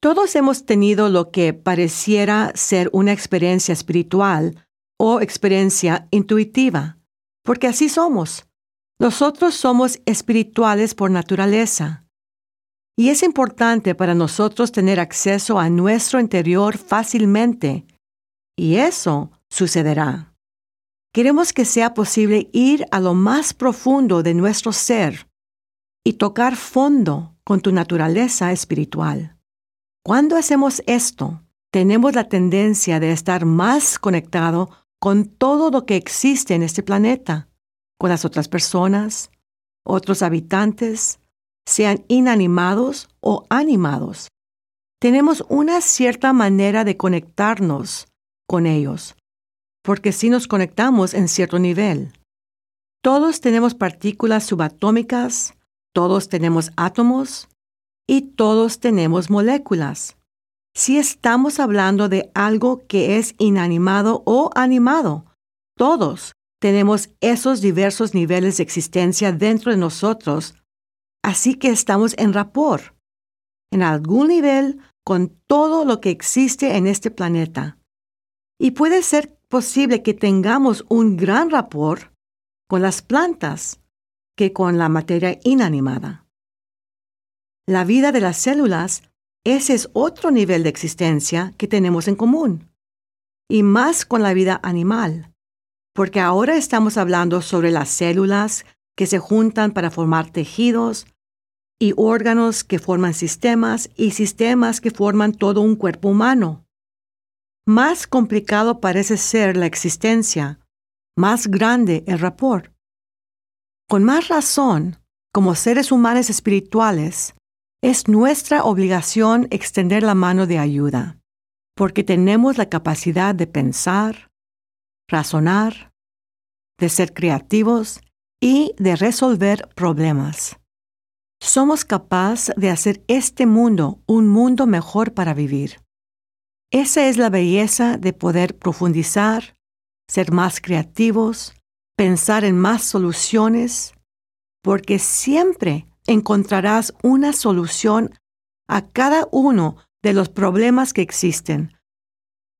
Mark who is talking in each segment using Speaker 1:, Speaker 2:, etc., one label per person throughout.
Speaker 1: Todos hemos tenido lo que pareciera ser una experiencia espiritual o experiencia intuitiva, porque así somos. Nosotros somos espirituales por naturaleza. Y es importante para nosotros tener acceso a nuestro interior fácilmente. Y eso sucederá. Queremos que sea posible ir a lo más profundo de nuestro ser y tocar fondo con tu naturaleza espiritual. Cuando hacemos esto, tenemos la tendencia de estar más conectado con todo lo que existe en este planeta, con las otras personas, otros habitantes, sean inanimados o animados. Tenemos una cierta manera de conectarnos con ellos, porque si nos conectamos en cierto nivel. Todos tenemos partículas subatómicas, todos tenemos átomos y todos tenemos moléculas. Si estamos hablando de algo que es inanimado o animado, todos tenemos esos diversos niveles de existencia dentro de nosotros, así que estamos en rapport, en algún nivel con todo lo que existe en este planeta. Y puede ser posible que tengamos un gran rapport con las plantas que con la materia inanimada. La vida de las células, ese es otro nivel de existencia que tenemos en común, y más con la vida animal porque ahora estamos hablando sobre las células que se juntan para formar tejidos y órganos que forman sistemas y sistemas que forman todo un cuerpo humano. Más complicado parece ser la existencia, más grande el rapport. Con más razón, como seres humanos espirituales, es nuestra obligación extender la mano de ayuda, porque tenemos la capacidad de pensar, razonar, de ser creativos y de resolver problemas. Somos capaces de hacer este mundo un mundo mejor para vivir. Esa es la belleza de poder profundizar, ser más creativos, pensar en más soluciones, porque siempre encontrarás una solución a cada uno de los problemas que existen.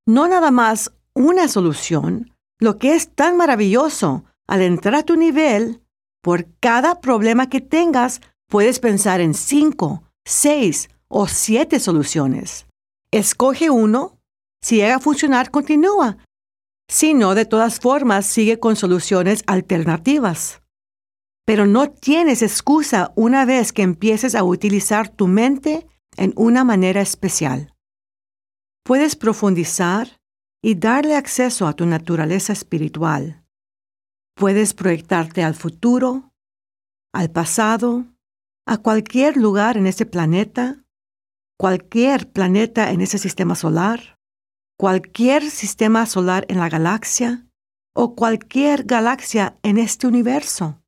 Speaker 1: No nada más una solución, lo que es tan maravilloso, al entrar a tu nivel, por cada problema que tengas, puedes pensar en cinco, seis o siete soluciones. Escoge uno. Si llega a funcionar, continúa. Si no, de todas formas, sigue con soluciones alternativas. Pero no tienes excusa una vez que empieces a utilizar tu mente en una manera especial. Puedes profundizar y darle acceso a tu naturaleza espiritual. Puedes proyectarte al futuro, al pasado, a cualquier lugar en este planeta, cualquier planeta en ese sistema solar, cualquier sistema solar en la galaxia o cualquier galaxia en este universo.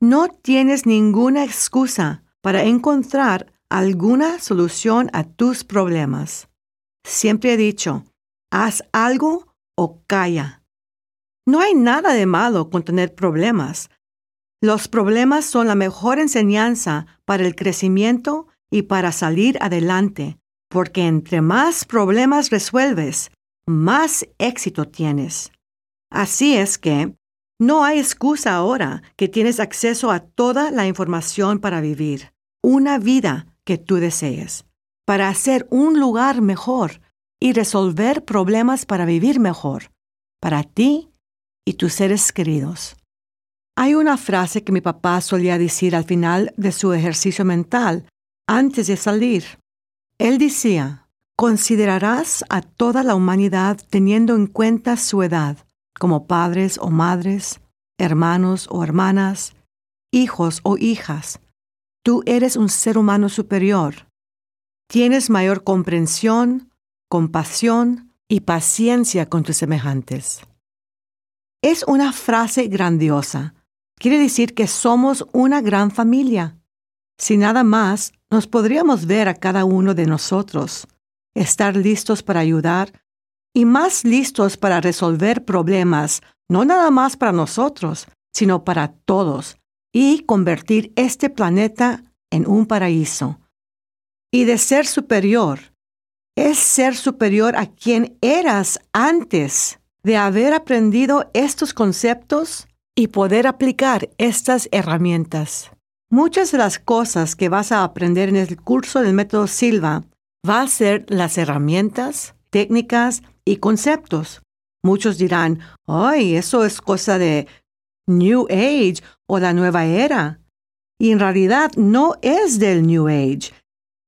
Speaker 1: No tienes ninguna excusa para encontrar alguna solución a tus problemas. Siempre he dicho, haz algo o calla. No hay nada de malo con tener problemas. Los problemas son la mejor enseñanza para el crecimiento y para salir adelante, porque entre más problemas resuelves, más éxito tienes. Así es que no hay excusa ahora que tienes acceso a toda la información para vivir una vida que tú desees, para hacer un lugar mejor y resolver problemas para vivir mejor, para ti y tus seres queridos. Hay una frase que mi papá solía decir al final de su ejercicio mental, antes de salir. Él decía, considerarás a toda la humanidad teniendo en cuenta su edad, como padres o madres, hermanos o hermanas, hijos o hijas. Tú eres un ser humano superior. Tienes mayor comprensión, compasión y paciencia con tus semejantes. Es una frase grandiosa. Quiere decir que somos una gran familia. Si nada más, nos podríamos ver a cada uno de nosotros, estar listos para ayudar y más listos para resolver problemas, no nada más para nosotros, sino para todos, y convertir este planeta en un paraíso. y de ser superior. Es ser superior a quien eras antes de haber aprendido estos conceptos y poder aplicar estas herramientas. Muchas de las cosas que vas a aprender en el curso del método Silva va a ser las herramientas, técnicas y conceptos. Muchos dirán, ay, eso es cosa de New Age o la nueva era. Y en realidad no es del New Age,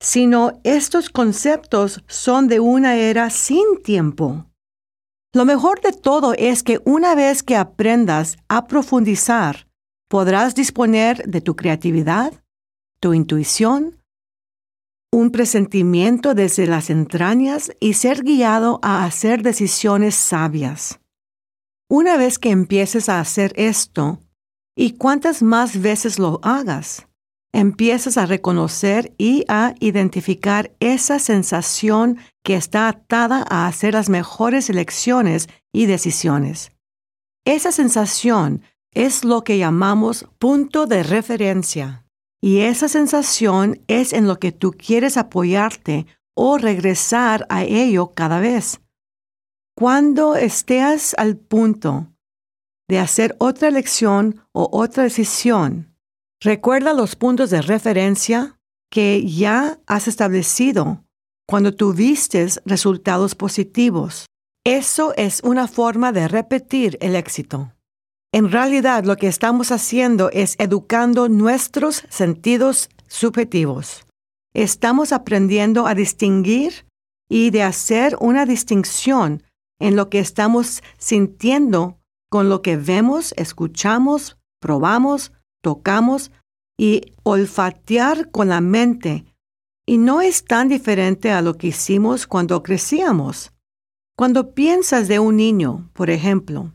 Speaker 1: sino estos conceptos son de una era sin tiempo. Lo mejor de todo es que una vez que aprendas a profundizar, podrás disponer de tu creatividad, tu intuición, un presentimiento desde las entrañas y ser guiado a hacer decisiones sabias. Una vez que empieces a hacer esto, y cuantas más veces lo hagas, empiezas a reconocer y a identificar esa sensación que está atada a hacer las mejores elecciones y decisiones. Esa sensación es lo que llamamos punto de referencia. Y esa sensación es en lo que tú quieres apoyarte o regresar a ello cada vez. Cuando estés al punto de hacer otra elección o otra decisión, recuerda los puntos de referencia que ya has establecido cuando tuviste resultados positivos. Eso es una forma de repetir el éxito. En realidad lo que estamos haciendo es educando nuestros sentidos subjetivos. Estamos aprendiendo a distinguir y de hacer una distinción en lo que estamos sintiendo con lo que vemos, escuchamos, probamos, tocamos y olfatear con la mente. Y no es tan diferente a lo que hicimos cuando crecíamos. Cuando piensas de un niño, por ejemplo,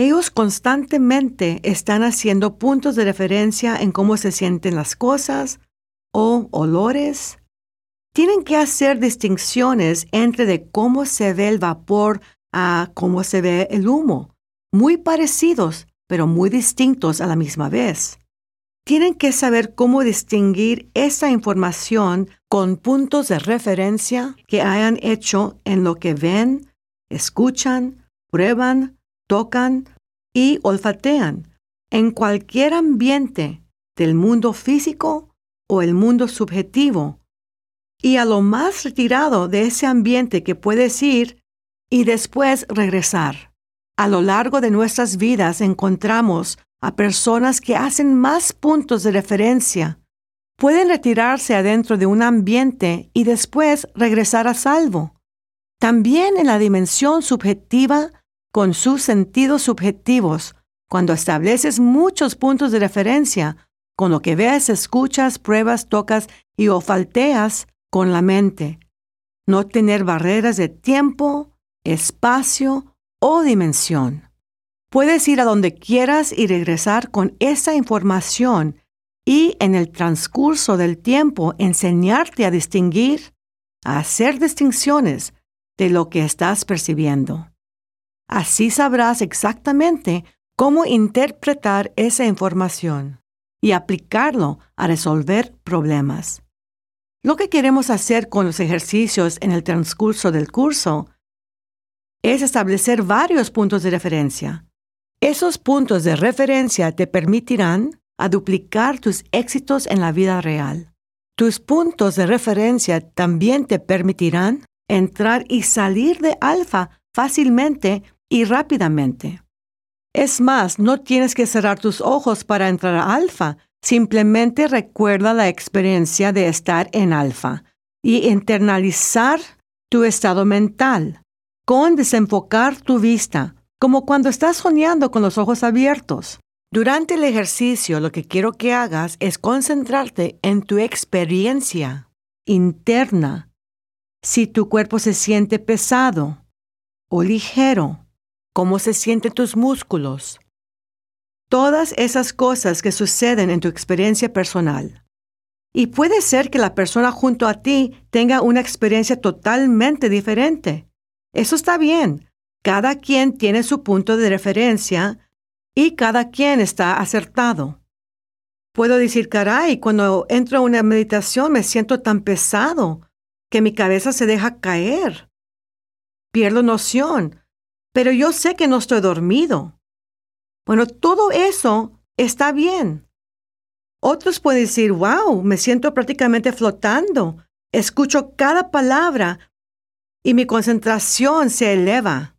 Speaker 1: ellos constantemente están haciendo puntos de referencia en cómo se sienten las cosas o olores. Tienen que hacer distinciones entre de cómo se ve el vapor a cómo se ve el humo, muy parecidos, pero muy distintos a la misma vez. Tienen que saber cómo distinguir esa información con puntos de referencia que hayan hecho en lo que ven, escuchan, prueban, tocan y olfatean en cualquier ambiente del mundo físico o el mundo subjetivo, y a lo más retirado de ese ambiente que puedes ir y después regresar. A lo largo de nuestras vidas encontramos a personas que hacen más puntos de referencia. Pueden retirarse adentro de un ambiente y después regresar a salvo. También en la dimensión subjetiva con sus sentidos subjetivos, cuando estableces muchos puntos de referencia, con lo que ves, escuchas, pruebas, tocas y olfateas con la mente. No tener barreras de tiempo, espacio o dimensión. Puedes ir a donde quieras y regresar con esa información y en el transcurso del tiempo enseñarte a distinguir, a hacer distinciones de lo que estás percibiendo. Así sabrás exactamente cómo interpretar esa información y aplicarlo a resolver problemas. Lo que queremos hacer con los ejercicios en el transcurso del curso es establecer varios puntos de referencia. Esos puntos de referencia te permitirán a duplicar tus éxitos en la vida real. Tus puntos de referencia también te permitirán entrar y salir de alfa fácilmente y rápidamente. Es más, no tienes que cerrar tus ojos para entrar a alfa, simplemente recuerda la experiencia de estar en alfa y internalizar tu estado mental con desenfocar tu vista, como cuando estás soñando con los ojos abiertos. Durante el ejercicio lo que quiero que hagas es concentrarte en tu experiencia interna. Si tu cuerpo se siente pesado o ligero, cómo se sienten tus músculos. Todas esas cosas que suceden en tu experiencia personal. Y puede ser que la persona junto a ti tenga una experiencia totalmente diferente. Eso está bien. Cada quien tiene su punto de referencia y cada quien está acertado. Puedo decir, caray, cuando entro a una meditación me siento tan pesado que mi cabeza se deja caer. Pierdo noción, pero yo sé que no estoy dormido. Bueno, todo eso está bien. Otros pueden decir, wow, me siento prácticamente flotando. Escucho cada palabra y mi concentración se eleva.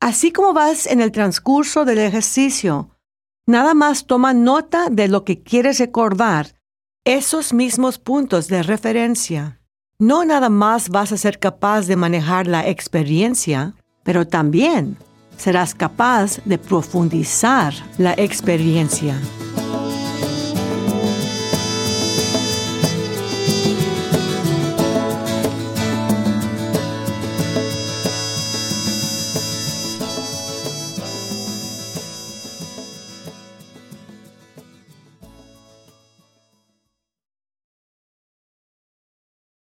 Speaker 1: Así como vas en el transcurso del ejercicio, Nada más toma nota de lo que quieres recordar, esos mismos puntos de referencia. No nada más vas a ser capaz de manejar la experiencia, pero también serás capaz de profundizar la experiencia.